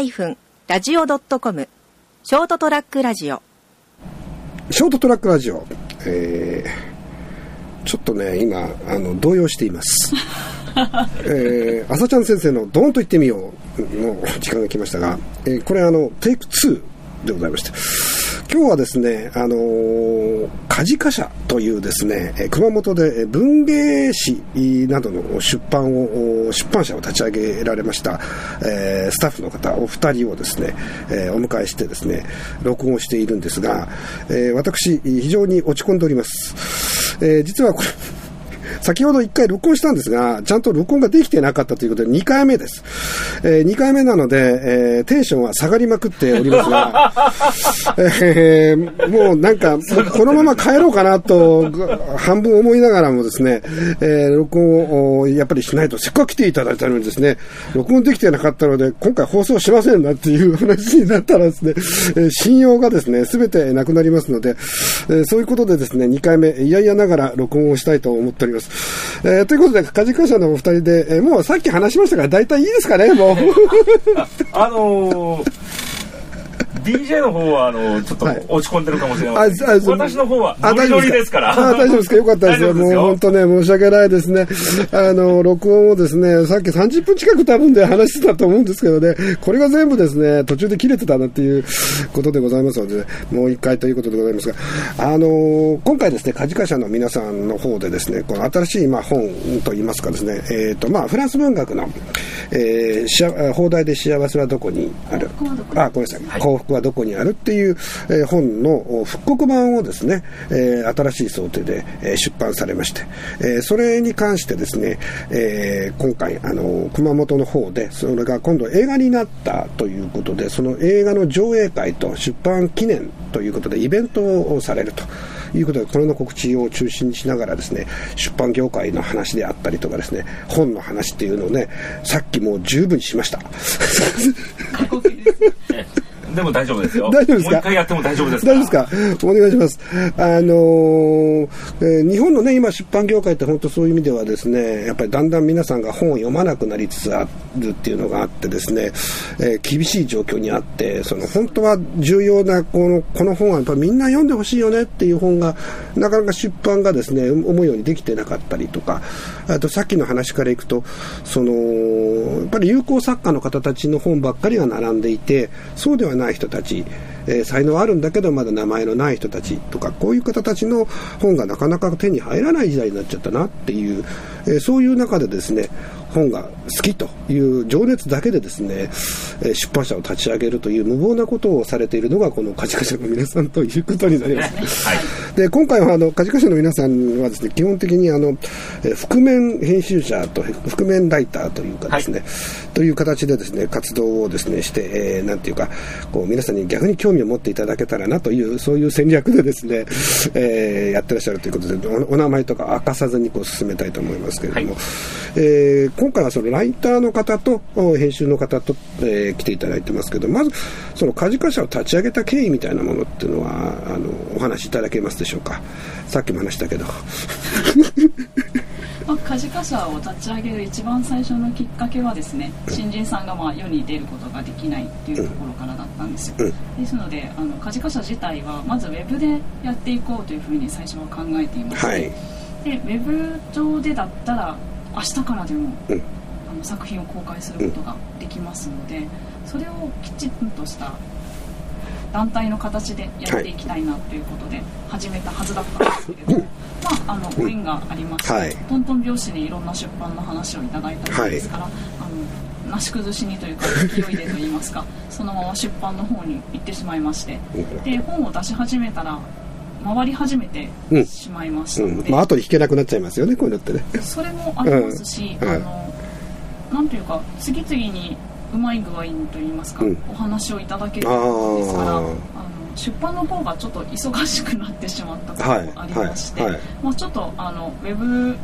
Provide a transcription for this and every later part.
ST-radio.com ショートトラックラジオ。ショートトラックラジオ、えー、ちょっとね今あの動揺しています。えー、朝ちゃん先生の「ドーンと言ってみよう」の時間が来ましたが、えー、これあのテイク2でございまして今日はですね、あのー、カジカ社というですね、熊本で文芸誌などの出版を、出版社を立ち上げられました、えー、スタッフの方、お二人をですね、えー、お迎えしてですね、録音しているんですが、えー、私、非常に落ち込んでおります。えー、実はこれ、先ほど1回録音したんですが、ちゃんと録音ができてなかったということで2回目です。えー、2回目なので、えー、テンションは下がりまくっておりますが、えー、もうなんか、このまま帰ろうかなと、半分思いながらもですね、えー、録音をやっぱりしないと、せっかく来ていただいたのにですね、録音できてなかったので、今回放送しませんなっていう話になったらですね、えー、信用がですね、すべてなくなりますので、えー、そういうことでですね、2回目、いやいやながら録音をしたいと思っております。。えー、ということで、家事会社のお二人で、えー、もうさっき話しましたから、大体いいですかね、もう。あのー DJ の方はあのちょっと落ち込んでるかもしれません、はい、私の方はノリノリですから。あ大丈夫ですか？よかったですよ。もう本当ね申し訳ないですね。あの録音をですねさっき30分近く多分で話してたと思うんですけどね。これが全部ですね途中で切れてたなっていうことでございますのでもう一回ということでございますが。あの今回ですねカジカ社の皆さんの方でですねこの新しいまあ本といいますかですね。えっ、ー、とまあフランス文学の、えー、放題で幸せはどこにある？あごめんなさい、幸福はどこにあるっていう、え、本の復刻版をですね、え、新しい想定で、え、出版されまして、え、それに関してですね、え、今回、あの、熊本の方で、それが今度映画になったということで、その映画の上映会と出版記念ということでイベントをされると。いうことで、これの告知を中心にしながらですね、出版業界の話であったりとかですね、本の話っていうのをね、さっきもう十分しました。でも大丈夫ですよ。大丈夫ですか？もう一回やっても大丈夫です大丈夫ですか？お願いします。あのー、えー、日本のね、今出版業界って本当そういう意味ではですね、やっぱりだんだん皆さんが本を読まなくなりつつあるっていうのがあってですね、えー、厳しい状況にあって、その本当は重要なこの、この本はやっぱりみんな読んでほしいよねっていう本が、なかなか出版がですね、思うようにできてなかったりとか、あとさっきの話からいくと、その、り有効作家の方たちの本ばっかりが並んでいて、そうではない人たち、えー、才能あるんだけどまだ名前のない人たちとかこういう方たちの本がなかなか手に入らない時代になっちゃったなっていう、えー、そういう中でですね本が好きという情熱だけでですね、え出版社を立ち上げるという無謀なことをされているのがこのカジカ社の皆さんということになります。はい、で今回はあのカジカ社の皆さんはですね基本的にあの、え覆面編集者と覆面ライターというかですね、はい、という形でですね活動をですねして、えー、なんていうかこう皆さんに逆に興味を持っていただけたらなというそういう戦略でですね、えー、やってらっしゃるということでお名前とか明かさずにこう進めたいと思いますけれども、はい、えー今回はそのライターの方と編集の方と、えー、来ていただいてますけど、まずそのカジカ社を立ち上げた経緯みたいなものっていうのは、あのお話しいただけますでしょうか？さっきも話したけど。ま あ、カジカ社を立ち上げる一番最初のきっかけはですね新人さんがまあ世に出ることができないっていうところからだったんですよ、うん、ですのであのカジカ社自体はまずウェブでやっていこうというふうに最初は考えていまして、はい、でウェブ上でだったら明日からでも、うん、あの作品を公開することができますので、それをきちんとした団体の形でやっていきたいなということで始めたはずだったんですけれども、まあ、あのご縁がありまして、はい、トントン拍子にいろんな出版の話をいただいたものですから、はい、あのなし崩しにというか勢いでといいますかそのまま出版の方に行ってしまいましてで本を出し始めたら回り始めてしまいました。ので、うん。うん、まあ後で弾けなくなっちゃいますよねこういうのってね。それもありますし、うん、あのなんというか次々にうまい具合にといいますか、お話をいただけるものですからあの出版の方がちょっと忙しくなってしまったこともありまして、はい。はい。はい、まあ、ちょっとあのウェブ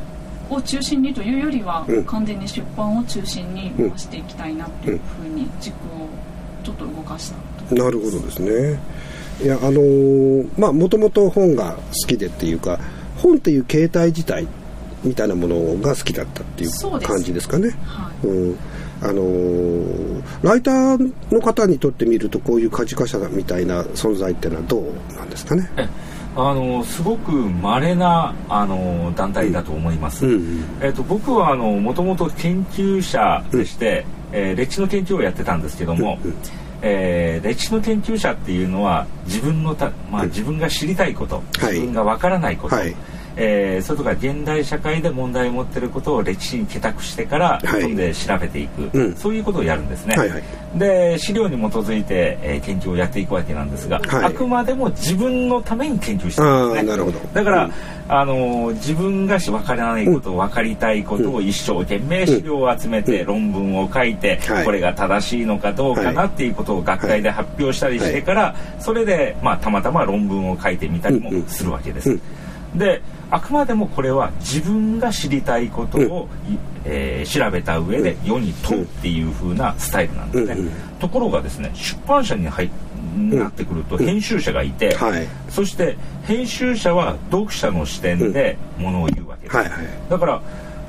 を中心にというよりは、完全に出版を中心に回していきたいなというふうに軸をちょっと動かしたなるほどですねいやあのー、まあもともと本が好きでっていうか本っていう形態自体みたいなものが好きだったっていう感じですかね。はい、うん。あのー、ライターの方にとってみるとこういう家事化者みたいな存在っていうのはどうなんですかね。あのすごく稀なあの団体だと思います、うん。うん、えーと、僕はあのもともと研究者でして、うん、えー、歴史の研究をやってたんですけども、うんうん、えー、歴史の研究者っていうのは自分のた、まあ、自分が知りたいこと、自分がわからないこと、はいえー、それとか現代社会で問題を持っていることを歴史に帰宅してから、はい、で調べていく、うん、そういうことをやるんですね。はいはい、で資料に基づいて、えー、研究をやっていくわけなんですが、はい、あくまでも自分のために研究してるんですね。なるほど。だから、うん、あの自分が分からないこと、分かりたいことを一生懸命資料を集めて、論文を書いて、これが正しいのかどうかなっていうことを学会で発表したりしてから、それで、まあ、たまたま論文を書いてみたりもするわけです。であくまでもこれは自分が知りたいことを、うん、えー、調べた上で世に問うっていう風なスタイルなんですね、うんうん、ところがですね出版社に入なってくると編集者がいて、はい、そして編集者は読者の視点でものを言うわけです、はいはい、だから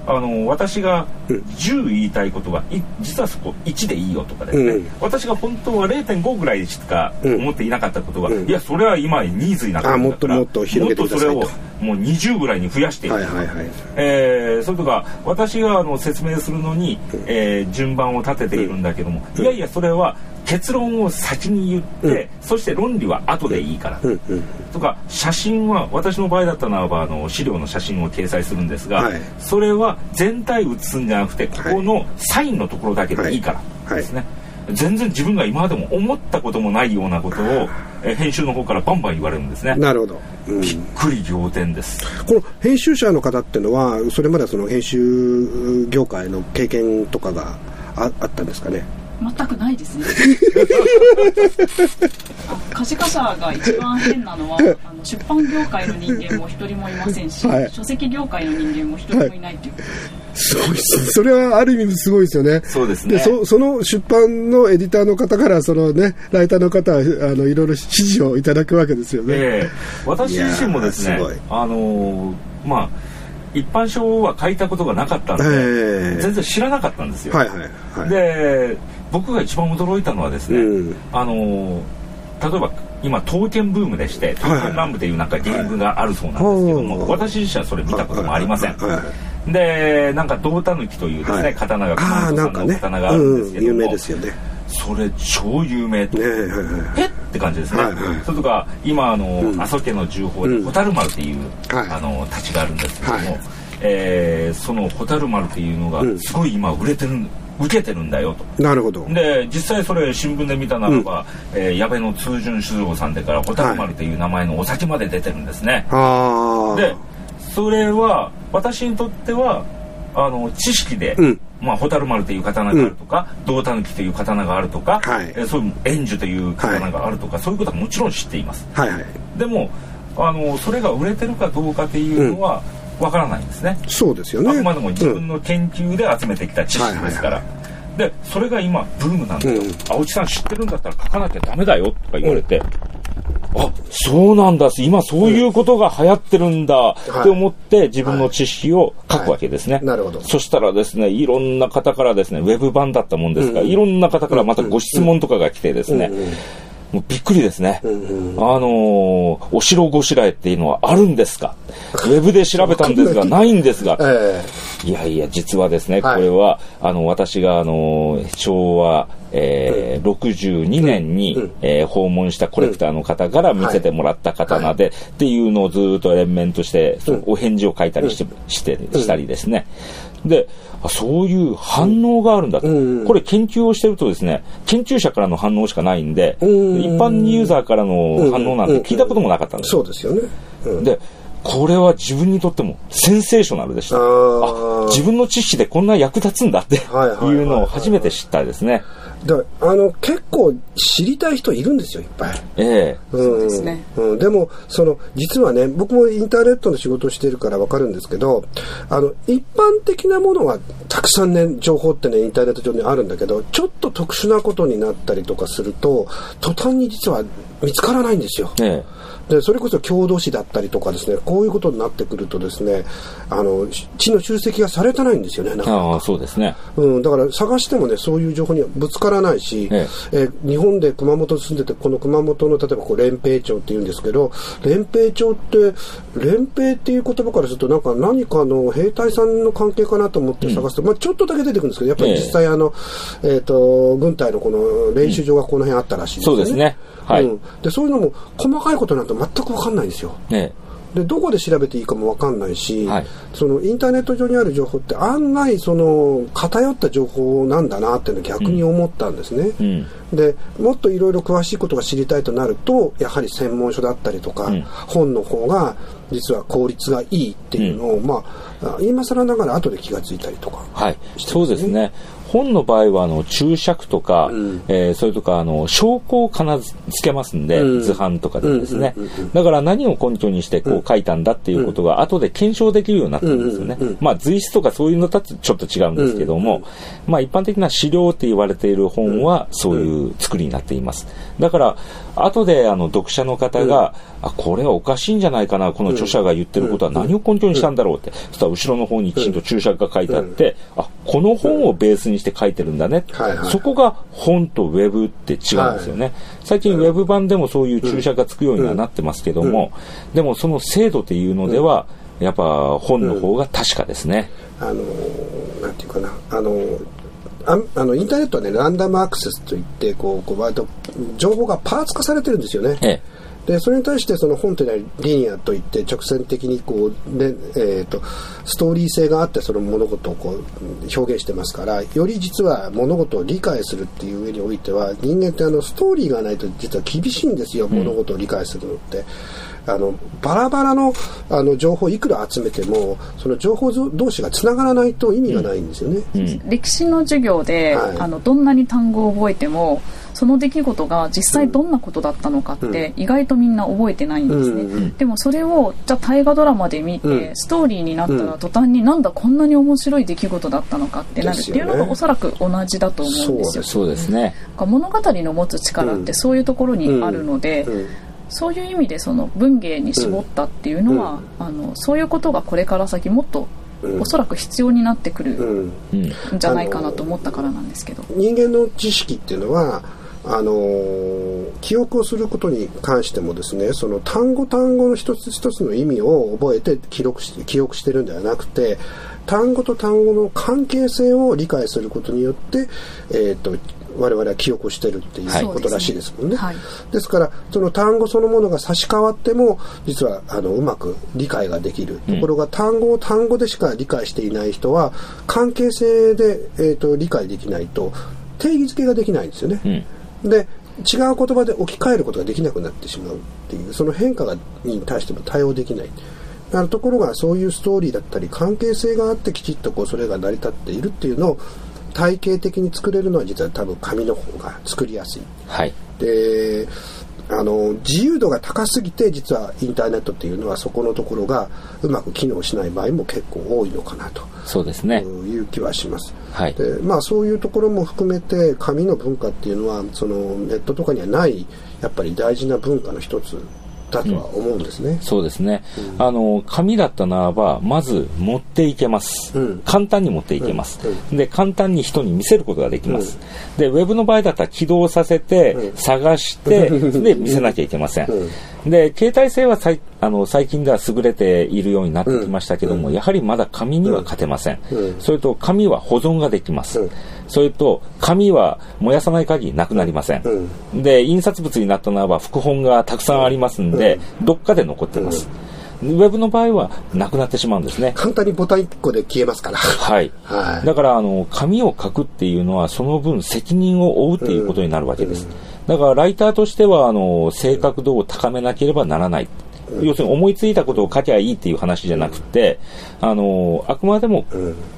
あの私が10言いたいことは実はそこ1でいいよとかですね、うん、私が本当は0.5ぐらいしか思っていなかったことが、うん、いやそれは今ニーズになってるんだからもっともっと広げてくださいと。もっとそれをもう20ぐらいに増やしていく、はいはいはい、えー、それとか私があの説明するのに、えー、順番を立てているんだけども、いやいやそれは結論を先に言って、うん、そして論理は後でいいから、うんうん、とか写真は私の場合だったらばあの資料の写真を掲載するんですが、はい、それは全体写すんじゃなくてここのサインのところだけでいいからですね、はい、全然自分が今までも思ったこともないようなことを、え編集の方からバンバン言われるんですね。なるほど、うん、びっくり仰天です。この編集者の方っていうのはそれまでその編集業界の経験とかがああったんですかね？全くないですね。可視化社が一番変なのは あの出版業界の人間も一人もいませんし、はい、書籍業界の人間も一人もいないっていう、はい、すごいです。それはある意味すごいですよね。そうですね。そその出版のエディターの方からそのねライターの方はあのいろいろ指示をいただくわけですよね、えー、私自身もですねあのー、まあ一般書は書いたことがなかったんで、えー、全然知らなかったんですよ。はいはいはい、で僕が一番驚いたのはですね、うん、あの例えば今刀剣ブームでして刀剣乱舞というなんかゲームがあるそうなんですけども、はい、私自身はそれ見たこともありません。でなんか胴たぬきというですね、はい、刀が熊本さんの刀があるんですけども、ねうん、有名ですよね。それ超有名で、ね、えって感じですね、はいはい、それとか今あの、うん、阿蘇家の重宝で蛍丸っていう、はい、あの太刀があるんですけども、はい、えー、その蛍丸っていうのがすごい今売れてる、うん受けてるんだよと。なるほど。で実際それ新聞で見たならば、うん、えー、矢部の通順酒造さんでから蛍丸という名前のお酒まで出てるんですね、はい、でそれは私にとってはあの知識で、うん。まあ、蛍丸という刀があるとか、胴たぬきという刀があるとか、はい、えそういう円珠という刀があるとか、はい、そういうことはもちろん知っています。はいはい、でもあのそれが売れてるかどうかっていうのはわからないんですね。そうですよね。あくまでも自分の研究で集めてきた知識ですから。でそれが今ブームなんだよ、うん、青木さん知ってるんだったら書かなきゃダメだよとか言われて、あ、そうなんだ、今そういうことが流行ってるんだ、って思って自分の知識を書くわけですね。なるほど。そしたらですね、いろんな方からですね、ウェブ版だったもんですから、いろんな方からまたご質問とかが来てですね、もうびっくりですね。うんうん、あのー、お城ごしらえっていうのはあるんですか？ウェブで調べたんですが、ない。んですが、えー、いやいや、実はですね、これは、あの、私が、あのー、昭和、えー、62年に、うん、えー、訪問したコレクターの方から見せてもらった刀で、はい、っていうのをずっと連綿として、お返事を書いたりして、して、したりですね。で、そういう反応があるんだと、うん、これ研究をしてるとですね、研究者からの反応しかないんで、うん、一般ユーザーからの反応なんて聞いたこともなかったんです、そうですよね。で、これは自分にとってもセンセーショナルでした。あ自分の知識でこんな役立つんだっていうのを初めて知ったですね。だあの結構知りたい人いるんですよいっぱい。ええ。うん、そうですね。うん、でもその実はね僕もインターネットの仕事をしてるから分かるんですけどあの一般的なものはたくさんね情報ってねインターネット上にあるんだけどちょっと特殊なことになったりとかすると途端に実は見つからないんですよ。えでそれこそ郷土史だったりとかですねこういうことになってくるとですねあの地の集積がされてないんですよねなかなか。ああそうですね。うん、だから探してもねそういう情報にはぶつからないし、ええ。ー日本で熊本に住んでてこの熊本の例えばこう連平町っていうんですけど連平町って連平っていう言葉からするとなんか何かの兵隊さんの関係かなと思って探すと、まあ、ちょっとだけ出てくるんですけどやっぱり実際あの、えー、と軍隊のこの練習場がこの辺あったらしいですよね。そうですね。はい。うん、でそういうのも細かいことなんて全く分かんないんですよ。えでどこで調べていいかも分かんないし、はいそのインターネット上にある情報って案外その偏った情報なんだなっていうのを逆に思ったんですね。えうんでもっといろいろ詳しいことが知りたいとなるとやはり専門書だったりとか、うん本の方が実は効率がいいっていうのを、まあ今更ながら後で気がついたりとか。はい、そうですね。本の場合はあの注釈とか、うん。えーそれとかあの証拠を必ずつけますんで、うん。図版とかでですね、だから何を根拠にしてこう書いたんだっていうことが後で検証できるようになったんですよね。まあ随筆とかそういうのとはちょっと違うんですけども、まあ一般的な資料って言われている本はそういう作りになっています。だから後であの読者の方が、あこれはおかしいんじゃないかなこの著者が言ってることは何を根拠にしたんだろうって、そしたら後ろの方にきちんと注釈が書いてあって、あこの本をベースにして書いてるんだね、はいはい。そこが本とウェブって違うんですよね、最近ウェブ版でもそういう注釈がつくようにはなってますけども、でもその精度っていうのでは、やっぱ本の方が確かですね、あのなんていうかな。あのああのインターネットはねランダムアクセスといってこうこう割と情報がパーツ化されてるんですよね。ええでそれに対してその本というのはリニアといって直線的にこう、ねえー、とストーリー性があってその物事をこう表現してますからより実は物事を理解するっていう上においては人間ってあのストーリーがないと実は厳しいんですよ、物事を理解するのって。あのバラバラのあの情報をいくら集めてもその情報同士がつながらないと意味がないんですよね。うん歴史の授業で、はいあのどんなに単語を覚えてもその出来事が実際どんなことだったのかって意外とみんな覚えてないんですね、うんうんでもそれをじゃあ大河ドラマで見て、うん。ストーリーになったうん。ら途端になんだこんなに面白い出来事だったのかってなるっていうのがおそらく同じだと思うんですよ。そうですね、物語の持つ力ってそういうところにあるので、うん。そういう意味でその文芸に絞ったっていうのは、あのそういうことがこれから先もっとうん。おそらく必要になってくるうん。うん。んじゃないかなと思ったからなんですけど。人間の知識っていうのはあのー記憶をすることに関してもですねその単語単語の一つ一つの意味を覚えて記録して記憶してるんではなくて単語と単語の関係性を理解することによって、えー、と我々は記憶をしてるっていうことらしいですもんね。はい。ですからその単語そのものが差し替わっても実はあのうまく理解ができる、ところが単語を単語でしか理解していない人は関係性で、えー、と理解できないと定義づけができないんですよね。うんで違う言葉で置き換えることができなくなってしまうっていうその変化がに対しても対応できない。あのところがそういうストーリーだったり関係性があってきちっとこうそれが成り立っているっていうのを体系的に作れるのは実は多分紙の方が作りやすい。はいであの自由度が高すぎて実はインターネットっていうのはそこのところがうまく機能しない場合も結構多いのかなと。そうですね、いう気はします。はい。でまあ、そういうところも含めて紙の文化っていうのはそのネットとかにはないやっぱり大事な文化の一つだとは思うんですね。そうですね、あの紙だったならばまず持っていけます、うん。簡単に持っていけます、うん。で簡単に人に見せることができます、でウェブの場合だったら起動させて、うん。探して で見せなきゃいけません、うんで携帯性はさいあの最近では優れているようになってきましたけども、うん。やはりまだ紙には勝てません、うん。それと紙は保存ができます、うん。それと紙は燃やさない限りなくなりません、うで印刷物になったならば副本がたくさんありますんで、どっかで残ってます、ウェブの場合はなくなってしまうんですね。簡単にボタン1個で消えますから。はい、はい。だからあの紙を書くっていうのはその分責任を負うっていうことになるわけです、だからライターとしてはあの正確度を高めなければならない。要するに思いついたことを書きゃいいっていう話じゃなくて、あの、あくまでも、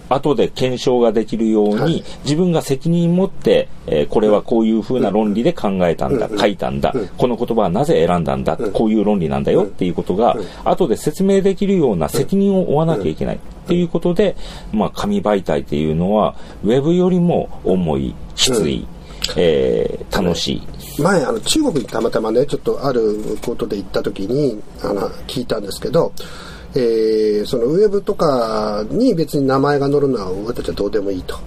後で検証ができるように、自分が責任持って、えー、これはこういうふうな論理で考えたんだ、書いたんだ、この言葉はなぜ選んだんだ、こういう論理なんだよっていうことが、後で説明できるような責任を負わなきゃいけない。っていうことで、まあ、紙媒体っていうのは、ウェブよりも重い、きつい、えー、楽しい。前、あの、中国にたまたまね、ちょっとあることで行った時に、あの、聞いたんですけど、えー、そのウェブとかに別に名前が載るのは俺たちはどうでもいいと。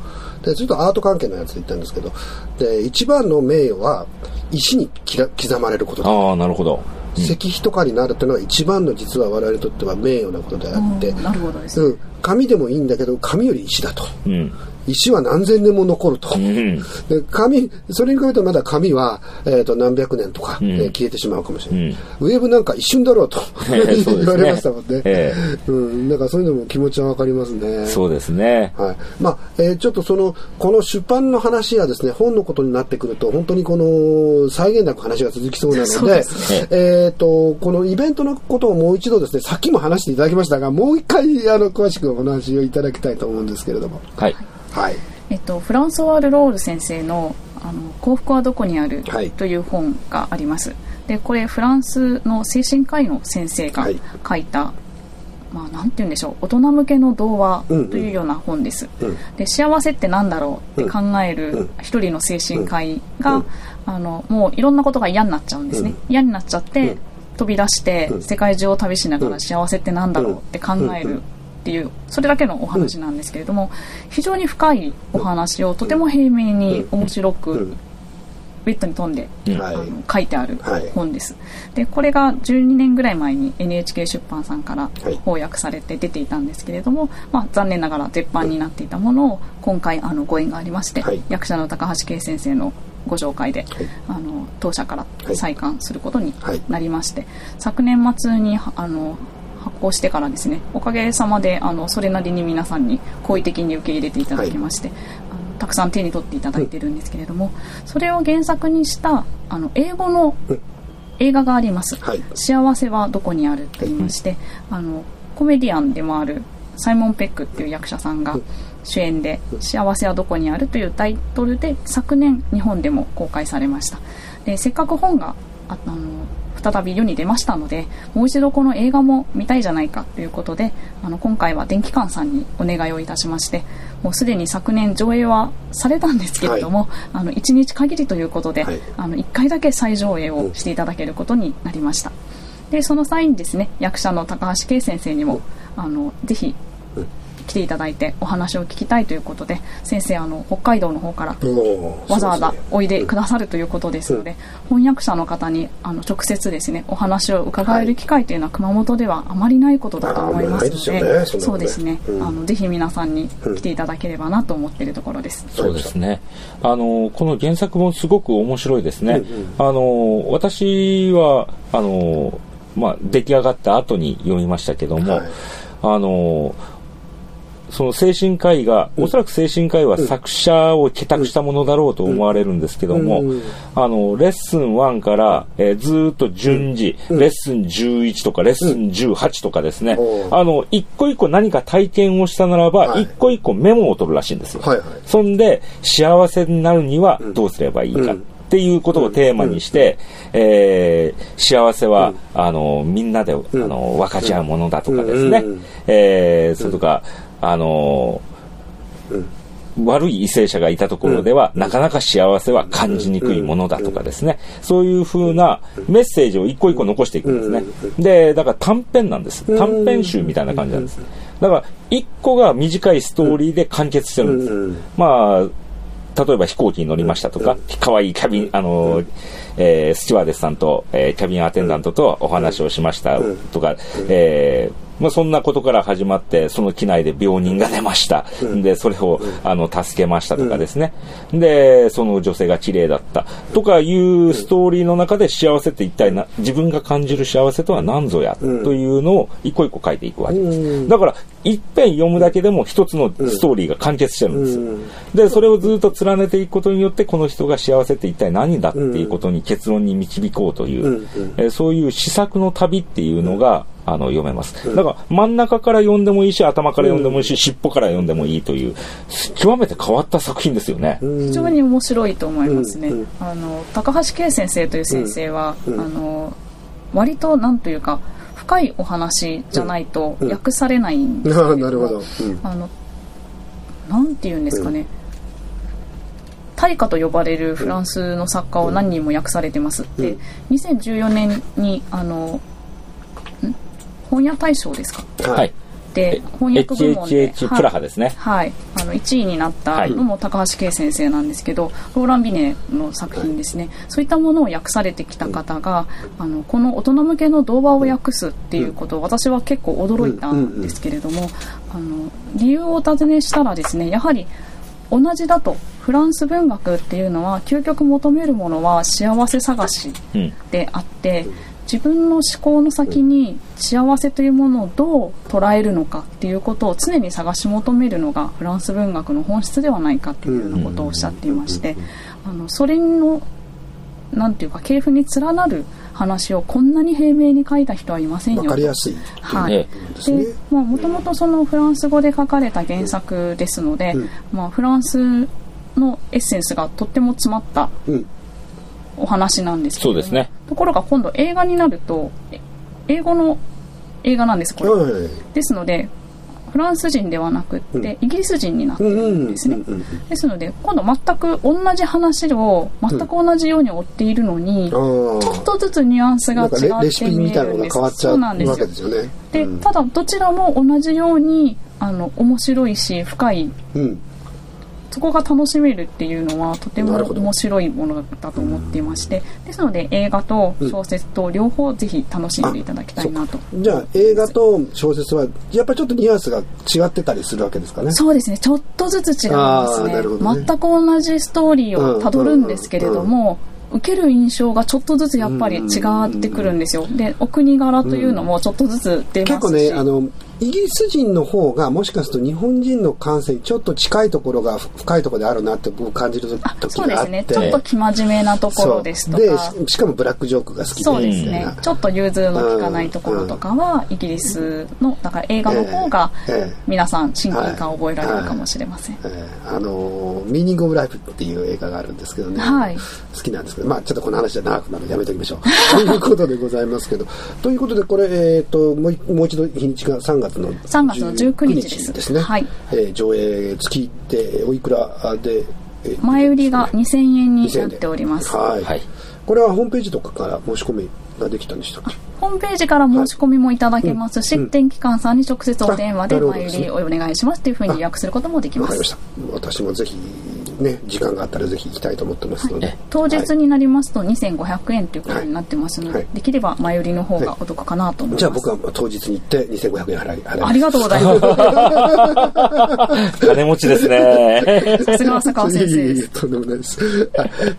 で、ちょっとアート関係のやつで言ったんですけど、で、一番の名誉は石に刻まれることだ。ああ、なるほど。石碑とかになるというのは一番の実は我々にとっては名誉なことであって、なるほどです、うん、紙でもいいんだけど紙より石だと、うん、石は何千年も残ると。うん、で紙、それに比べるとまだ紙は、えー、と何百年とか、うん、えー、消えてしまうかもしれない。うん、ウェブなんか一瞬だろうと 言われましたもんね。えー、うん、だからそういうのも気持ちはわかりますね。そうですね。はい。まあ、えー、ちょっとその、この出版の話やですね、本のことになってくると、本当にこの、際限なく話が続きそうなので、でえっ、と、このイベントのことをもう一度ですね、さっきも話していただきましたが、もう一回、あの、詳しくお話をいただきたいと思うんですけれども。はい。はい、えっと、フランソワール・ロール先生の「あの幸福はどこにある?」という本があります。でこれフランスの精神科医の先生が書いた、はい、まあ、なんて言うんでしょう。大人向けの童話というような本です、うん。うん、で幸せって何だろう？って考える一人の精神科医が、うん、あのもういろんなことが嫌になっちゃうんですね、嫌になっちゃって飛び出して世界中を旅しながら幸せって何だろうって考えるっていうそれだけのお話なんですけれども、非常に深いお話をとても平面に面白く、ウェットに飛んで、あの書いてある本です、でこれが12年ぐらい前に NHK 出版さんから翻訳されて出ていたんですけれども、まあ、残念ながら絶版になっていたものを今回あのご縁がありまして、役者の高橋圭先生のご紹介で、あの当社から再刊することになりまして、昨年末にあの発行してからですねおかげさまであのそれなりに皆さんに好意的に受け入れていただきまして、はい、あのたくさん手に取っていただいてるんですけれども、それを原作にしたあの英語の映画があります、はい、幸せはどこにあると言いまして、あのコメディアンでもあるサイモン・ペックっていう役者さんが主演で「幸せはどこにある」というタイトルで昨年日本でも公開されました。でせっかく本があの再び世に出ましたのでもう一度この映画も見たいじゃないかということであの今回は電気館さんにお願いをいたしましてもうすでに昨年上映はされたんですけれども、はい、あの1日限りということで、はい、あの1回だけ再上映をしていただけることになりました。でその際にですね役者の高橋圭先生にもあのぜひ来ていただいてお話を聞きたいということで先生あの北海道の方からわざわざおいでくださるということですので、翻訳者の方にあの直接ですねお話を伺える機会というのは熊本ではあまりないことだと思いますので、そうですね、あのぜひ皆さんに来ていただければなと思っているところです。そうですね。あのこの原作もすごく面白いですね。あの私はあのまあ出来上がった後に読みましたけども、あのその精神科医が、おそらく精神科医は作者を帰宅したものだろうと思われるんですけども、あの、レッスン1から、えー、ずっと順次、レッスン11とか、レッスン18とかですね、あの、一個一個何か体験をしたならば、一個一個メモを取るらしいんですよ。そんで、幸せになるにはどうすればいいか。っていうことをテーマにして、えー、幸せは、あの、みんなで、あの、分かち合うものだとかですね、えー、それとか、あの悪い為政者がいたところでは、なかなか幸せは感じにくいものだとかですね、そういうふうなメッセージを一個一個残していくんですね。で、だから短編なんです。短編集みたいな感じなんです。だから、一個が短いストーリーで完結してるんです。まあ、例えば飛行機に乗りましたとか、可愛いキャビン、あの、えー、スチュワーデスさんと、えー、キャビンアテンダントとお話をしましたとか、えー、まあ、そんなことから始まって、その機内で病人が出ました。うん、で、それを、あの、助けましたとかですね。うん、で、その女性が綺麗だった。とかいうストーリーの中で幸せって一体な、自分が感じる幸せとは何ぞや、というのを一個一個書いていくわけです。だから、一遍読むだけでも一つのストーリーが完結してるんです。よ。で、それをずっと連ねていくことによって、この人が幸せって一体何だっていうことに結論に導こうという、えそういう試作の旅っていうのが、あの読めます。だから真ん中から読んでもいいし、頭から読んでもいいし、尻尾から読んでもいいという、極めて変わった作品ですよね。非常に面白いと思いますね。あの高橋圭先生という先生は、あの割となんというか。深いお話じゃないと訳されないんですけど、うん、なるほど、あのなんて言うんですかね、大化と呼ばれるフランスの作家を何人も訳されてます。で、2014年にあの本屋大賞ですか？はい。で翻訳部門で HHH プラハですね。はい、あの1位になったのも高橋圭先生なんですけど、ローラン・ビネの作品ですね、そういったものを訳されてきた方が、あのこの大人向けの動画を訳すっていうことを私は結構驚いたんですけれども、あの理由をお尋ねしたらですねやはり同じだとフランス文学っていうのは究極求めるものは幸せ探しであって、うん自分の思考の先に幸せというものをどう捉えるのかっていうことを常に探し求めるのがフランス文学の本質ではないかっていうようなことをおっしゃっていましてあのそれのなんていうか系譜に連なる話をこんなに平明に書いた人はいませんよ。わかりやすい。はい。で、もともとそのフランス語で書かれた原作ですので、うん、まあフランスのエッセンスがとっても詰まったお話なんですけど、そうですね。ところが今度映画になると、英語の映画なんです、これ。はい、ですので、フランス人ではなくって、イギリス人になってるんですね。ですので、今度全く同じ話を全く同じように追っているのに、ちょっとずつニュアンスが違って見えるんです。そうなんですよ。で、ただどちらも同じように、あの、面白いし、深い、うんそこが楽しめるっていうのはとても面白いものだと思っていましてですので映画と小説と両方ぜひ楽しんでいただきたいなと、うん、じゃあ映画と小説はやっぱりちょっとニュアンスが違ってたりするわけですかね？そうですね。ちょっとずつ違いますね、ね、全く同じストーリーをたどるんですけれども、受ける印象がちょっとずつやっぱり違ってくるんですよ。で、お国柄というのもちょっとずつ出ますし。結構ね、あの、イギリス人の方がもしかすると日本人の感性にちょっと近いところが深いところであるなって僕感じる時があって。そうですね。ちょっと生真面目なところですとかでしかもブラックジョークが好きで。そうですね。ちょっと融通の利かないところとかはイギリスのだから映画の方が皆さん親近感を覚えられるかもしれません、あのミーニング・オブ・ライフっていう映画があるんですけどね、はい、好きなんですけどまあちょっとこの話じゃ長くなるのでやめておきましょう。ということでございますけど。ということでこれ、えーと、もうもう一度日にちが3月の3月の19日です。ですね、はい。えー、上映月っておいくらで、えー、前売りが2000円になっております。はい、はい、これはホームページとかから申し込みができたんでしたっけ？ホームページから申し込みもいただけます。し、はいうん、天気館さんに直接お電話で前売りお願いしますというふうに予約することもできます。わかりました。私もぜひね、時間があったらぜひ行きたいと思ってますので、はい、当日になりますと2500円ということになってますので、はい、できれば前売りの方がお得かなと思います、じゃあ僕は当日に行って2500円払い払い。ありがとうございます。金持ちですね。さすが浅川先生です。とんでもないです。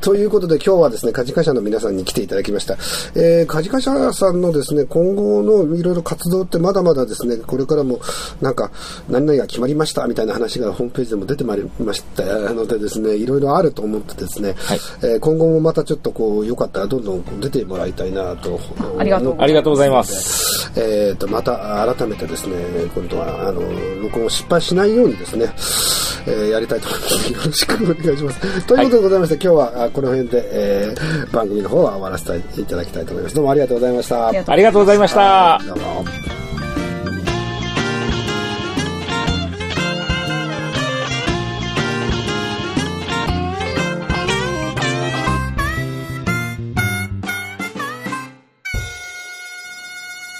ということで今日はですねカジカ社の皆さんに来ていただきました、えー、カジカ社さんのですね今後のいろいろ活動ってまだまだですねこれからもなんか何々が決まりましたみたいな話がホームページでも出てまいりましたのでですねいろいろあると思ってですね、はい、えー、今後もまたちょっとこうよかったらどんどん出てもらいたいなと。ありがとうありがとうございます。えっ、ー、とまた改めてですね今度はあの録音失敗しないようにですね、えー、やりたいと思います。よろしくお願いします。ということでございまして、はい、今日はこの辺で、えー、番組の方は終わらせていただきたいと思います。どうもありがとうございました。ありがとうございました。どうも